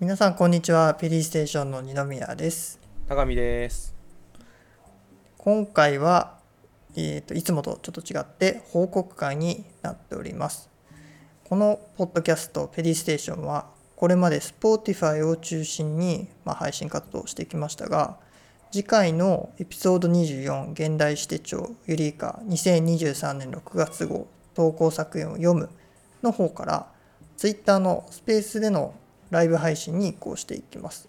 皆さんこんにちは。ペリーステーションの二宮です。高見です。今回は、えーと、いつもとちょっと違って報告会になっております。このポッドキャストペリーステーションはこれまで Spotify を中心に、まあ、配信活動をしてきましたが次回のエピソード24現代史手帳ユリイカ2023年6月号投稿作品を読むの方から Twitter のスペースでのライブ配信に移行していきます。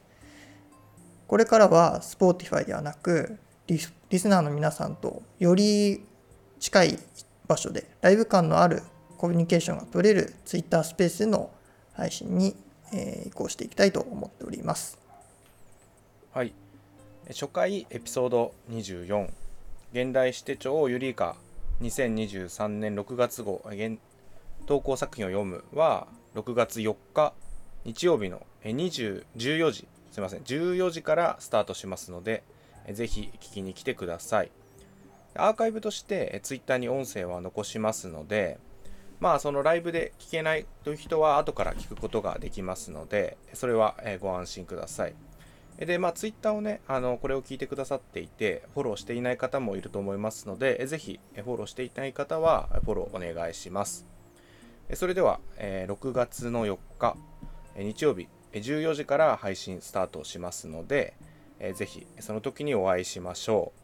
これからは Spotify ではなくリスナーの皆さんとより近い場所でライブ感のあるコミュニケーションが取れる Twitter スペースでの配信に、えー、移行していきたいと思っております。はい。初回エピソード24現代史手帳ユリーカ2023年6月号投稿作品を読むは6月4日日曜日の20 14時。すいません。14時からスタートしますのでぜひ聞きに来てください。アーカイブとしてツイッターに音声は残しますのでまあそのライブで聞けないという人は後から聞くことができますのでそれはご安心ください。でまあツイッターをねあのこれを聞いてくださっていてフォローしていない方もいると思いますのでぜひフォローしていない方はフォローお願いします。それでは6月の4日。日曜日14時から配信スタートしますので、えー、ぜひその時にお会いしましょう。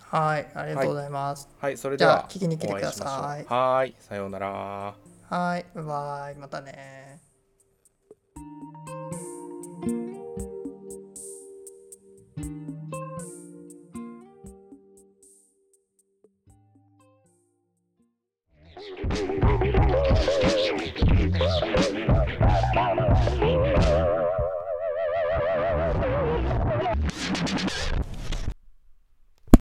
はいありがとうございます、はい、はい、それでは聞きに来てください。はいさようなら。はいバイまたね。